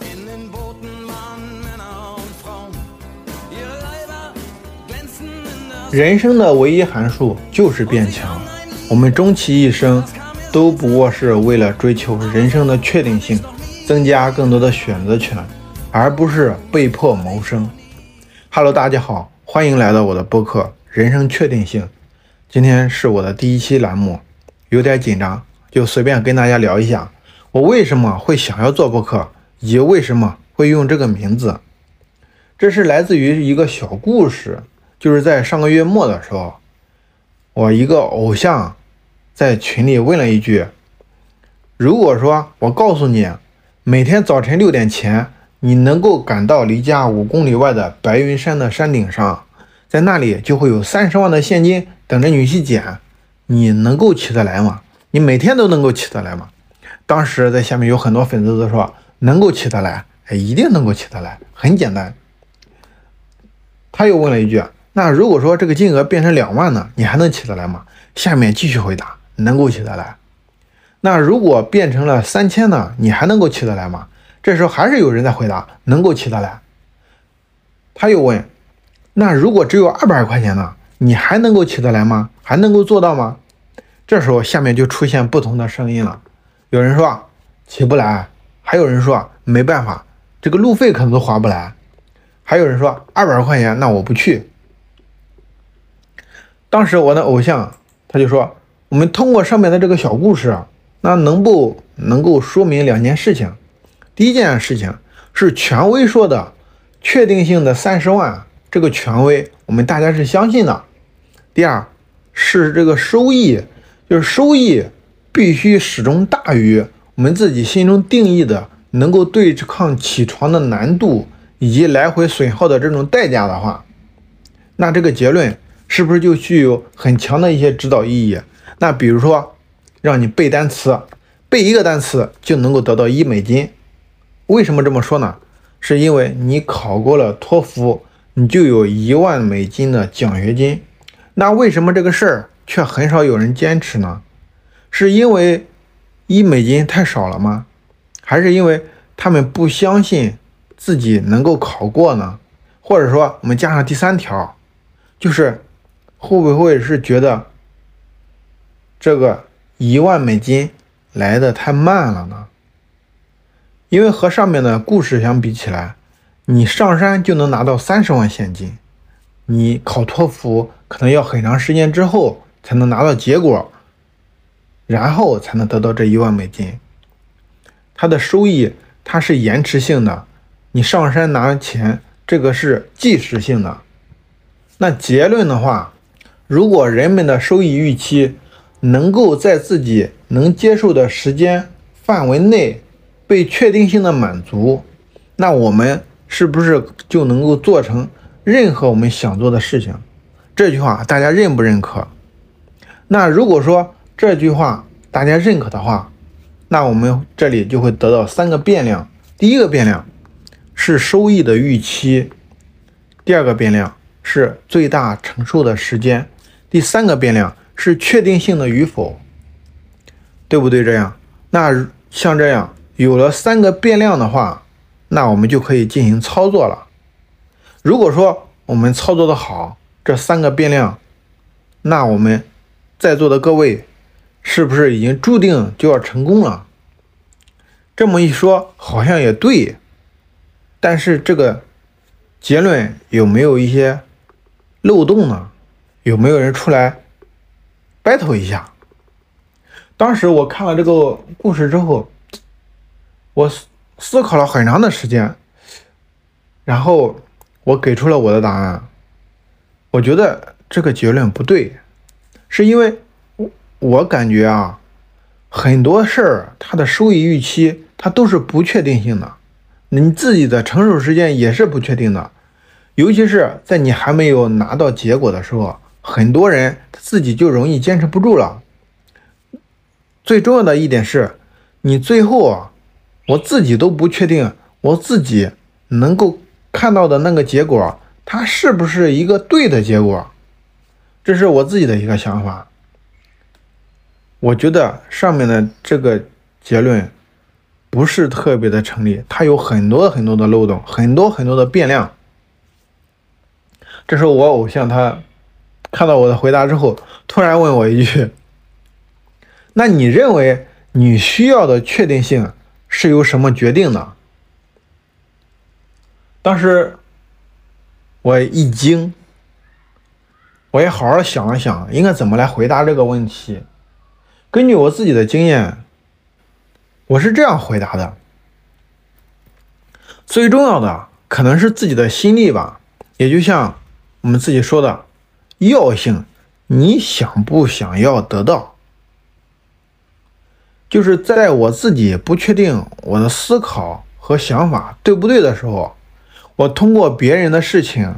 In den Booten waren Männer und Frauen. Ihre Leiber glänzten in der 人生的唯一函数就是变强。我们终其一生，都不过是为了追求人生的确定性，增加更多的选择权，而不是被迫谋生。Hello，大家好，欢迎来到我的播客《人生确定性》。今天是我的第一期栏目，有点紧张，就随便跟大家聊一下，我为什么会想要做播客，以为什么会用这个名字。这是来自于一个小故事，就是在上个月末的时候，我一个偶像在群里问了一句：“如果说我告诉你，每天早晨六点前，你能够赶到离家五公里外的白云山的山顶上，在那里就会有三十万的现金等着你去捡，你能够起得来吗？你每天都能够起得来吗？”当时在下面有很多粉丝都说能够起得来，哎，一定能够起得来，很简单。他又问了一句：“那如果说这个金额变成两万呢，你还能起得来吗？”下面继续回答：“能够起得来。”那如果变成了三千呢，你还能够起得来吗？这时候还是有人在回答：“能够起得来。”他又问：“那如果只有二百块钱呢，你还能够起得来吗？还能够做到吗？”这时候下面就出现不同的声音了，有人说起不来，还有人说没办法，这个路费可能都划不来。还有人说二百块钱，那我不去。当时我的偶像他就说，我们通过上面的这个小故事，那能不能够说明两件事情？第一件事情是权威说的确定性的三十万，这个权威我们大家是相信的。第二是这个收益，就是收益必须始终大于我们自己心中定义的能够对抗起床的难度。以及来回损耗的这种代价的话，那这个结论是不是就具有很强的一些指导意义？那比如说，让你背单词，背一个单词就能够得到一美金。为什么这么说呢？是因为你考过了托福，你就有一万美金的奖学金。那为什么这个事儿却很少有人坚持呢？是因为一美金太少了吗？还是因为他们不相信？自己能够考过呢，或者说我们加上第三条，就是会不会是觉得这个一万美金来的太慢了呢？因为和上面的故事相比起来，你上山就能拿到三十万现金，你考托福可能要很长时间之后才能拿到结果，然后才能得到这一万美金。它的收益它是延迟性的。你上山拿钱，这个是即时性的。那结论的话，如果人们的收益预期能够在自己能接受的时间范围内被确定性的满足，那我们是不是就能够做成任何我们想做的事情？这句话大家认不认可？那如果说这句话大家认可的话，那我们这里就会得到三个变量。第一个变量。是收益的预期，第二个变量是最大承受的时间，第三个变量是确定性的与否，对不对？这样，那像这样有了三个变量的话，那我们就可以进行操作了。如果说我们操作的好，这三个变量，那我们在座的各位是不是已经注定就要成功了？这么一说，好像也对。但是这个结论有没有一些漏洞呢？有没有人出来 battle 一下？当时我看了这个故事之后，我思考了很长的时间，然后我给出了我的答案。我觉得这个结论不对，是因为我感觉啊，很多事儿它的收益预期它都是不确定性的。你自己的承受时间也是不确定的，尤其是在你还没有拿到结果的时候，很多人他自己就容易坚持不住了。最重要的一点是，你最后啊，我自己都不确定我自己能够看到的那个结果，它是不是一个对的结果？这是我自己的一个想法。我觉得上面的这个结论。不是特别的成立，它有很多很多的漏洞，很多很多的变量。这时候我偶像他看到我的回答之后，突然问我一句：“那你认为你需要的确定性是由什么决定的？”当时我一惊，我也好好想了想，应该怎么来回答这个问题。根据我自己的经验，我是这样回答的：最重要的可能是自己的心力吧，也就像。我们自己说的药性，你想不想要得到？就是在我自己不确定我的思考和想法对不对的时候，我通过别人的事情、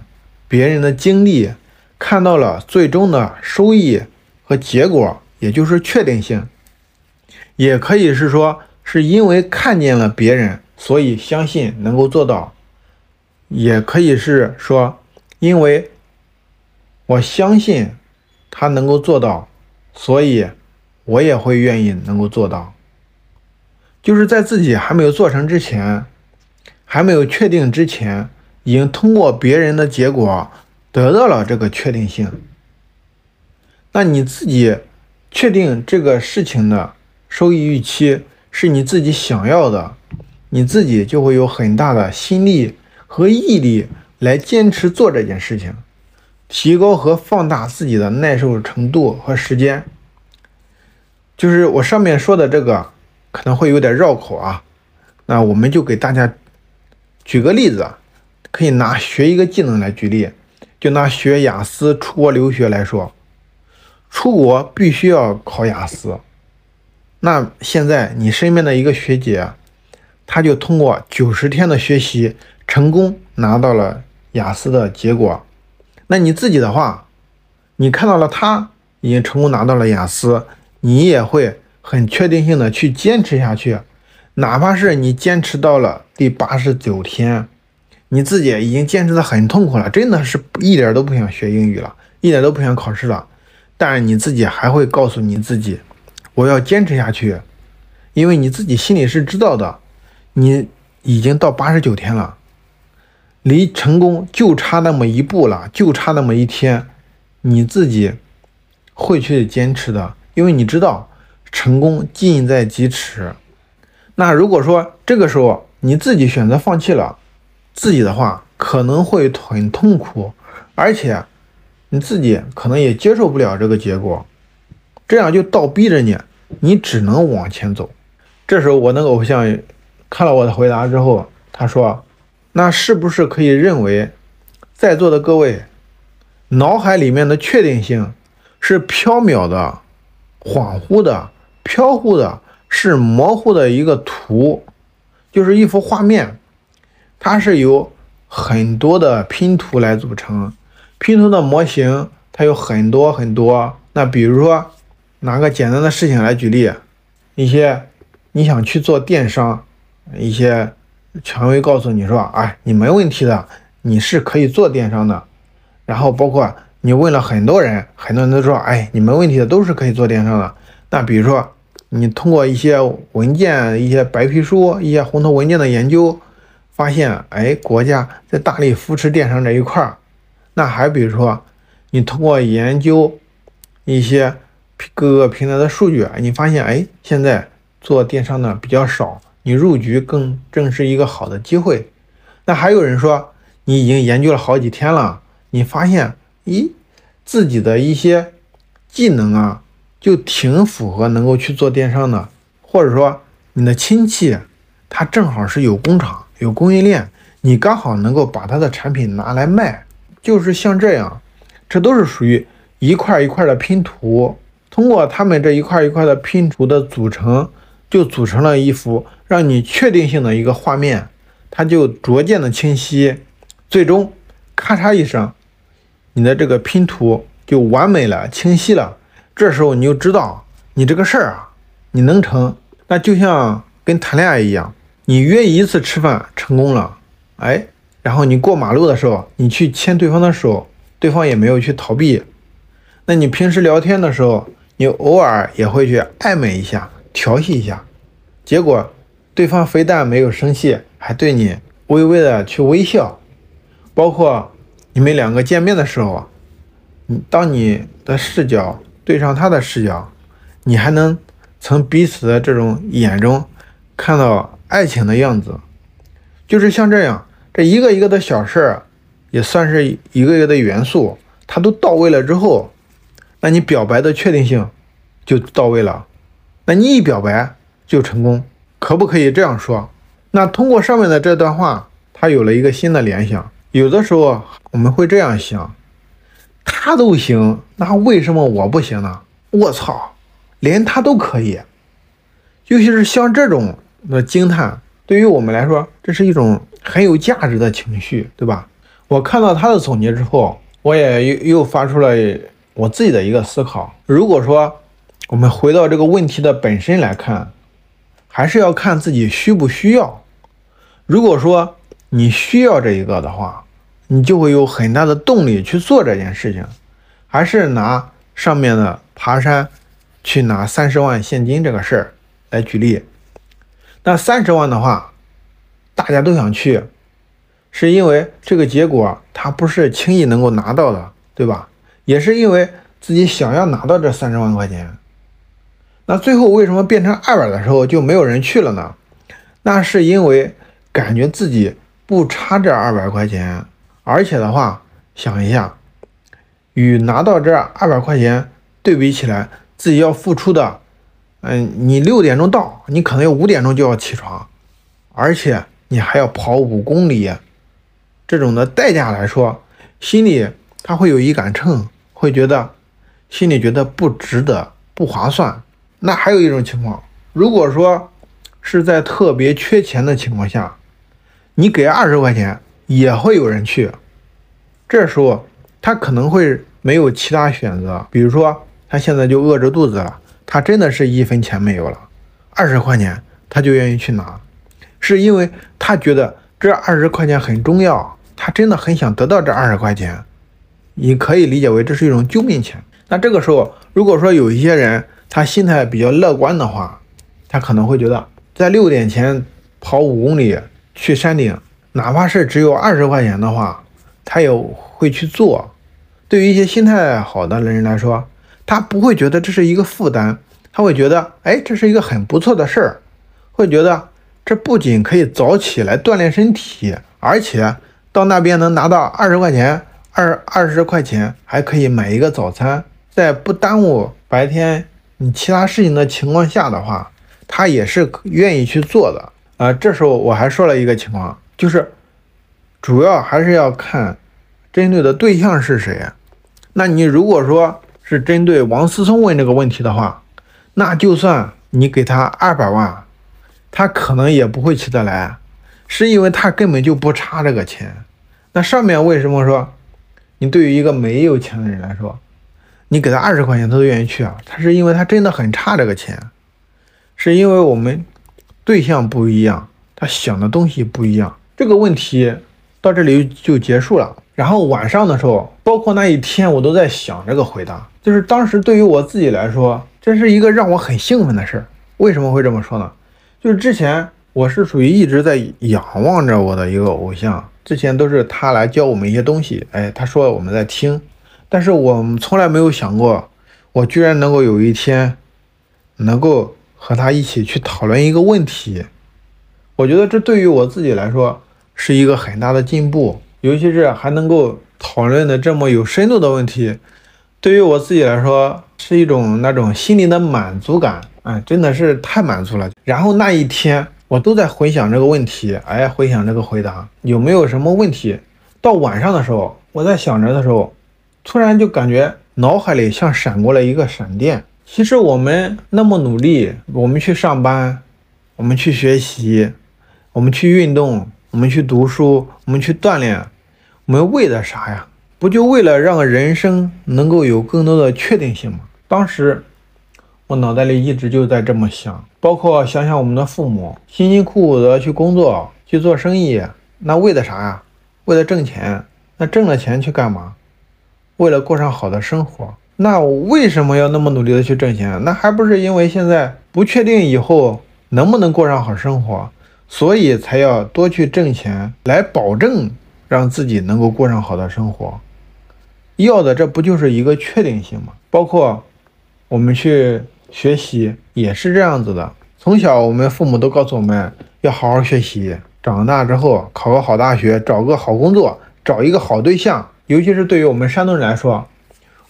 别人的经历，看到了最终的收益和结果，也就是确定性。也可以是说，是因为看见了别人，所以相信能够做到；也可以是说，因为。我相信他能够做到，所以我也会愿意能够做到。就是在自己还没有做成之前，还没有确定之前，已经通过别人的结果得到了这个确定性。那你自己确定这个事情的收益预期是你自己想要的，你自己就会有很大的心力和毅力来坚持做这件事情。提高和放大自己的耐受程度和时间，就是我上面说的这个可能会有点绕口啊。那我们就给大家举个例子，可以拿学一个技能来举例，就拿学雅思出国留学来说，出国必须要考雅思。那现在你身边的一个学姐，她就通过九十天的学习，成功拿到了雅思的结果。那你自己的话，你看到了他已经成功拿到了雅思，你也会很确定性的去坚持下去，哪怕是你坚持到了第八十九天，你自己已经坚持的很痛苦了，真的是一点都不想学英语了，一点都不想考试了，但是你自己还会告诉你自己，我要坚持下去，因为你自己心里是知道的，你已经到八十九天了。离成功就差那么一步了，就差那么一天，你自己会去坚持的，因为你知道成功近在咫尺。那如果说这个时候你自己选择放弃了自己的话，可能会很痛苦，而且你自己可能也接受不了这个结果，这样就倒逼着你，你只能往前走。这时候我那个偶像看了我的回答之后，他说。那是不是可以认为，在座的各位脑海里面的确定性是缥缈的、恍惚的、飘忽的，是模糊的一个图，就是一幅画面，它是由很多的拼图来组成。拼图的模型它有很多很多。那比如说，拿个简单的事情来举例，一些你想去做电商，一些。权威告诉你说：“哎，你没问题的，你是可以做电商的。”然后包括你问了很多人，很多人都说：“哎，你没问题的，都是可以做电商的。”那比如说，你通过一些文件、一些白皮书、一些红头文件的研究，发现，哎，国家在大力扶持电商这一块儿。那还比如说，你通过研究一些各个平台的数据，你发现，哎，现在做电商的比较少。你入局更正是一个好的机会。那还有人说，你已经研究了好几天了，你发现，咦，自己的一些技能啊，就挺符合能够去做电商的。或者说，你的亲戚他正好是有工厂、有供应链，你刚好能够把他的产品拿来卖。就是像这样，这都是属于一块一块的拼图。通过他们这一块一块的拼图的组成。就组成了一幅让你确定性的一个画面，它就逐渐的清晰，最终咔嚓一声，你的这个拼图就完美了、清晰了。这时候你就知道你这个事儿啊，你能成。那就像跟谈恋爱一样，你约一次吃饭成功了，哎，然后你过马路的时候，你去牵对方的手，对方也没有去逃避。那你平时聊天的时候，你偶尔也会去暧昧一下。调戏一下，结果对方非但没有生气，还对你微微的去微笑。包括你们两个见面的时候，你当你的视角对上他的视角，你还能从彼此的这种眼中看到爱情的样子。就是像这样，这一个一个的小事儿，也算是一个一个的元素，它都到位了之后，那你表白的确定性就到位了。那你一表白就成功，可不可以这样说？那通过上面的这段话，他有了一个新的联想。有的时候我们会这样想：他都行，那为什么我不行呢？我操，连他都可以。尤其是像这种的惊叹，对于我们来说，这是一种很有价值的情绪，对吧？我看到他的总结之后，我也又又发出了我自己的一个思考。如果说，我们回到这个问题的本身来看，还是要看自己需不需要。如果说你需要这一个的话，你就会有很大的动力去做这件事情。还是拿上面的爬山去拿三十万现金这个事儿来举例。那三十万的话，大家都想去，是因为这个结果他不是轻易能够拿到的，对吧？也是因为自己想要拿到这三十万块钱。那最后为什么变成二百的时候就没有人去了呢？那是因为感觉自己不差这二百块钱，而且的话，想一下，与拿到这二百块钱对比起来，自己要付出的，嗯，你六点钟到，你可能要五点钟就要起床，而且你还要跑五公里，这种的代价来说，心里他会有一杆秤，会觉得心里觉得不值得，不划算。那还有一种情况，如果说是在特别缺钱的情况下，你给二十块钱也会有人去。这时候他可能会没有其他选择，比如说他现在就饿着肚子了，他真的是一分钱没有了，二十块钱他就愿意去拿，是因为他觉得这二十块钱很重要，他真的很想得到这二十块钱，你可以理解为这是一种救命钱。那这个时候，如果说有一些人，他心态比较乐观的话，他可能会觉得在六点前跑五公里去山顶，哪怕是只有二十块钱的话，他也会去做。对于一些心态好的人来说，他不会觉得这是一个负担，他会觉得，哎，这是一个很不错的事儿，会觉得这不仅可以早起来锻炼身体，而且到那边能拿到二十块钱，二二十块钱还可以买一个早餐，在不耽误白天。你其他事情的情况下的话，他也是愿意去做的啊。这时候我还说了一个情况，就是主要还是要看针对的对象是谁。那你如果说是针对王思聪问这个问题的话，那就算你给他二百万，他可能也不会起得来，是因为他根本就不差这个钱。那上面为什么说你对于一个没有钱的人来说？你给他二十块钱，他都愿意去啊。他是因为他真的很差这个钱，是因为我们对象不一样，他想的东西不一样。这个问题到这里就结束了。然后晚上的时候，包括那一天，我都在想这个回答。就是当时对于我自己来说，这是一个让我很兴奋的事儿。为什么会这么说呢？就是之前我是属于一直在仰望着我的一个偶像，之前都是他来教我们一些东西，哎，他说我们在听。但是我们从来没有想过，我居然能够有一天，能够和他一起去讨论一个问题。我觉得这对于我自己来说是一个很大的进步，尤其是还能够讨论的这么有深度的问题，对于我自己来说是一种那种心灵的满足感，哎，真的是太满足了。然后那一天我都在回想这个问题，哎，回想这个回答有没有什么问题。到晚上的时候，我在想着的时候。突然就感觉脑海里像闪过了一个闪电。其实我们那么努力，我们去上班，我们去学习，我们去运动，我们去读书，我们去锻炼，我们为了啥呀？不就为了让人生能够有更多的确定性吗？当时我脑袋里一直就在这么想，包括想想我们的父母辛辛苦苦的去工作去做生意，那为的啥呀？为了挣钱。那挣了钱去干嘛？为了过上好的生活，那我为什么要那么努力的去挣钱？那还不是因为现在不确定以后能不能过上好生活，所以才要多去挣钱，来保证让自己能够过上好的生活。要的这不就是一个确定性吗？包括我们去学习也是这样子的。从小我们父母都告诉我们要好好学习，长大之后考个好大学，找个好工作，找一个好对象。尤其是对于我们山东人来说，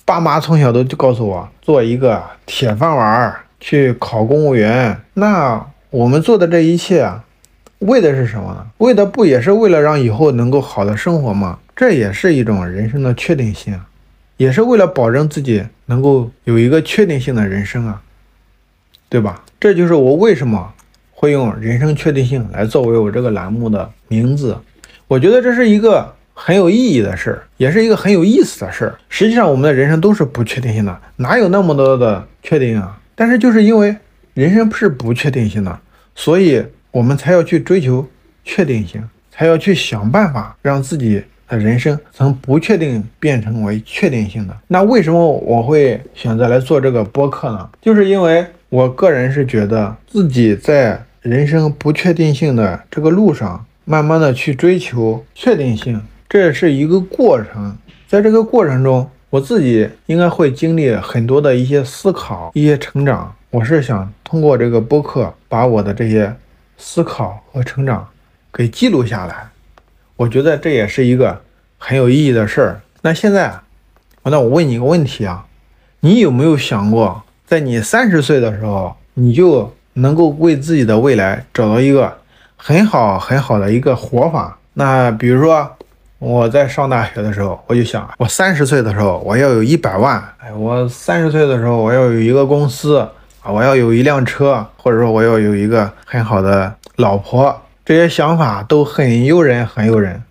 爸妈从小都就告诉我做一个铁饭碗，去考公务员。那我们做的这一切，为的是什么呢？为的不也是为了让以后能够好的生活吗？这也是一种人生的确定性，也是为了保证自己能够有一个确定性的人生啊，对吧？这就是我为什么会用人生确定性来作为我这个栏目的名字。我觉得这是一个很有意义的事儿，也是一个很有意思的事儿。实际上，我们的人生都是不确定性的，哪有那么多的确定啊？但是就是因为人生是不确定性的，所以我们才要去追求确定性，才要去想办法让自己的。人生从不确定变成为确定性的，那为什么我会选择来做这个播客呢？就是因为我个人是觉得自己在人生不确定性的这个路上，慢慢的去追求确定性，这是一个过程。在这个过程中，我自己应该会经历很多的一些思考、一些成长。我是想通过这个播客，把我的这些思考和成长给记录下来。我觉得这也是一个很有意义的事儿。那现在，那我问你一个问题啊，你有没有想过，在你三十岁的时候，你就能够为自己的未来找到一个很好很好的一个活法？那比如说，我在上大学的时候，我就想，我三十岁的时候我要有一百万，哎，我三十岁的时候我要有一个公司啊，我要有一辆车，或者说我要有一个很好的老婆。这些想法都很诱人，很诱人，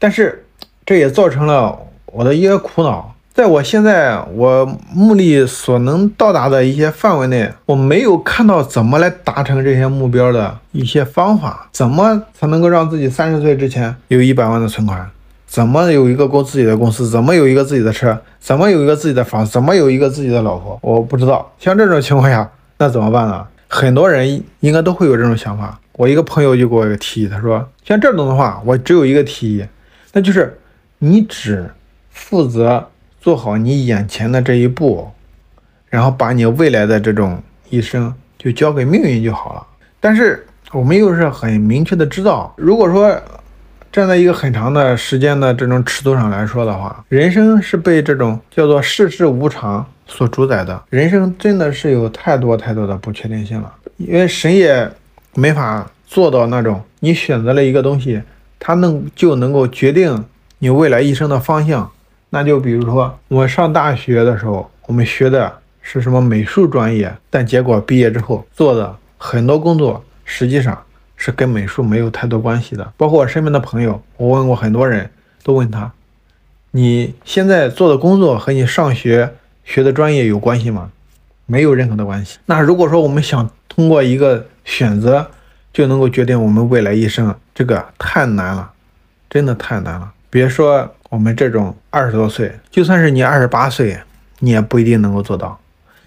但是这也造成了我的一些苦恼。在我现在我目力所能到达的一些范围内，我没有看到怎么来达成这些目标的一些方法。怎么才能够让自己三十岁之前有一百万的存款？怎么有一个公自己的公司？怎么有一个自己的车？怎么有一个自己的房？怎么有一个自己的老婆？我不知道。像这种情况下，那怎么办呢？很多人应该都会有这种想法。我一个朋友就给我一个提议，他说：“像这种的话，我只有一个提议，那就是你只负责做好你眼前的这一步，然后把你未来的这种一生就交给命运就好了。”但是我们又是很明确的知道，如果说站在一个很长的时间的这种尺度上来说的话，人生是被这种叫做世事无常所主宰的，人生真的是有太多太多的不确定性了，因为谁也。没法做到那种，你选择了一个东西，它能就能够决定你未来一生的方向。那就比如说，我上大学的时候，我们学的是什么美术专业，但结果毕业之后做的很多工作，实际上是跟美术没有太多关系的。包括我身边的朋友，我问过很多人，都问他，你现在做的工作和你上学学的专业有关系吗？没有任何的关系。那如果说我们想通过一个选择就能够决定我们未来一生，这个太难了，真的太难了。别说我们这种二十多岁，就算是你二十八岁，你也不一定能够做到。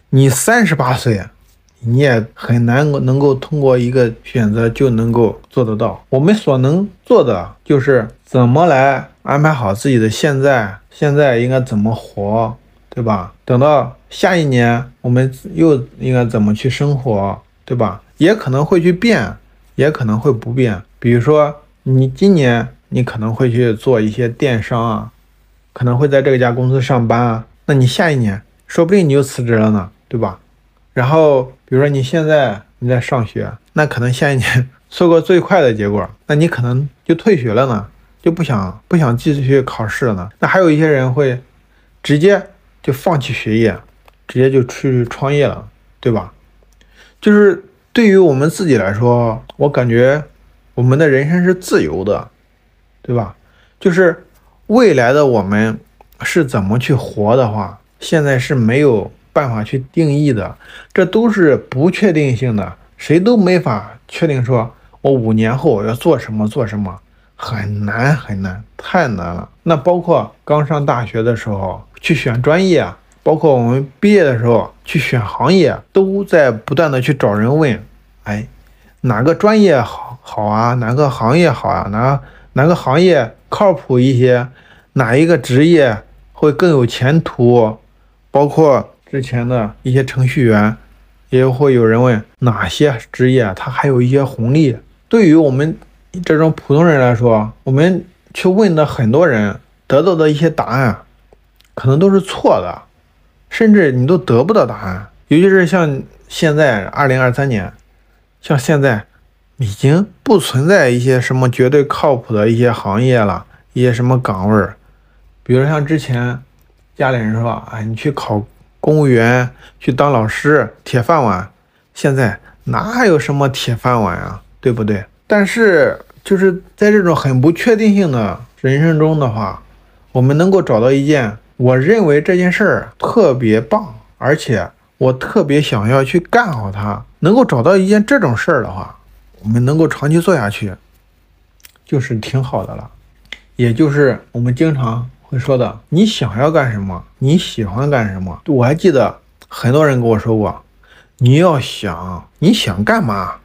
你三十八岁，你也很难能够通过一个选择就能够做得到。我们所能做的就是怎么来安排好自己的现在，现在应该怎么活，对吧？等到下一年，我们又应该怎么去生活，对吧？也可能会去变，也可能会不变。比如说，你今年你可能会去做一些电商啊，可能会在这家公司上班啊。那你下一年说不定你就辞职了呢，对吧？然后，比如说你现在你在上学，那可能下一年 错过最快的结果，那你可能就退学了呢，就不想不想继续去考试了呢。那还有一些人会直接就放弃学业，直接就出去创业了，对吧？就是。对于我们自己来说，我感觉我们的人生是自由的，对吧？就是未来的我们是怎么去活的话，现在是没有办法去定义的，这都是不确定性的，谁都没法确定说我五年后要做什么做什么，很难很难，太难了。那包括刚上大学的时候去选专业。包括我们毕业的时候去选行业，都在不断的去找人问，哎，哪个专业好好啊，哪个行业好啊，哪哪个行业靠谱一些，哪一个职业会更有前途，包括之前的一些程序员，也会有人问哪些职业它还有一些红利。对于我们这种普通人来说，我们去问的很多人得到的一些答案，可能都是错的，甚至你都得不到答案。尤其是像现在二零二三年，像现在已经不存在一些什么绝对靠谱的一些行业了，一些什么岗位儿，比如像之前家里人说，哎，你去考公务员，去当老师，铁饭碗。现在哪还有什么铁饭碗啊，对不对？但是就是在这种很不确定性的人生中的话，我们能够找到一件我认为这件事儿特别棒，而且我特别想要去干好它，能够找到一件这种事儿的话，我们能够长期做下去，就是挺好的了。也就是我们经常会说的，你想要干什么，你喜欢干什么。我还记得很多人跟我说过，你要想你想干嘛。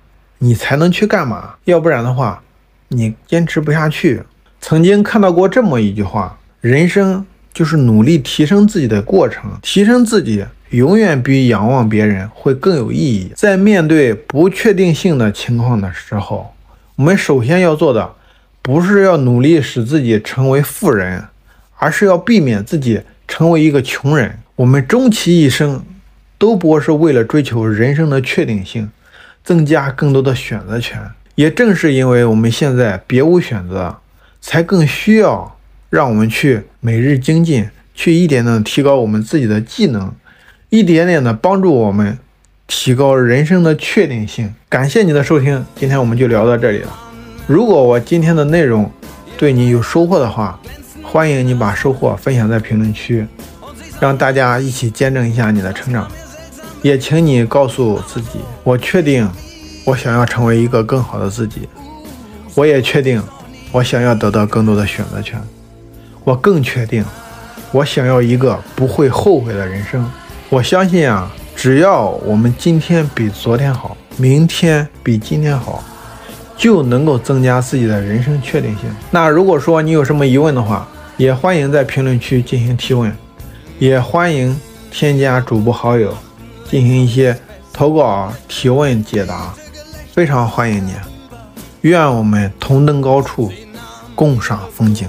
你才能去干嘛？要不然的话，你坚持不下去。曾经看到过这么一句话：人生就是努力提升自己的过程，提升自己永远比仰望别人会更有意义。在面对不确定性的情况的时候，我们首先要做的，不是要努力使自己成为富人，而是要避免自己成为一个穷人。我们终其一生，都不过是为了追求人生的确定性。增加更多的选择权，也正是因为我们现在别无选择，才更需要让我们去每日精进，去一点点提高我们自己的技能，一点点的帮助我们提高人生的确定性。感谢你的收听，今天我们就聊到这里了。如果我今天的内容对你有收获的话，欢迎你把收获分享在评论区，让大家一起见证一下你的成长。也请你告诉自己，我确定，我想要成为一个更好的自己。我也确定，我想要得到更多的选择权。我更确定，我想要一个不会后悔的人生。我相信啊，只要我们今天比昨天好，明天比今天好，就能够增加自己的人生确定性。那如果说你有什么疑问的话，也欢迎在评论区进行提问，也欢迎添加主播好友。进行一些投稿、提问、解答，非常欢迎你。愿我们同登高处，共赏风景。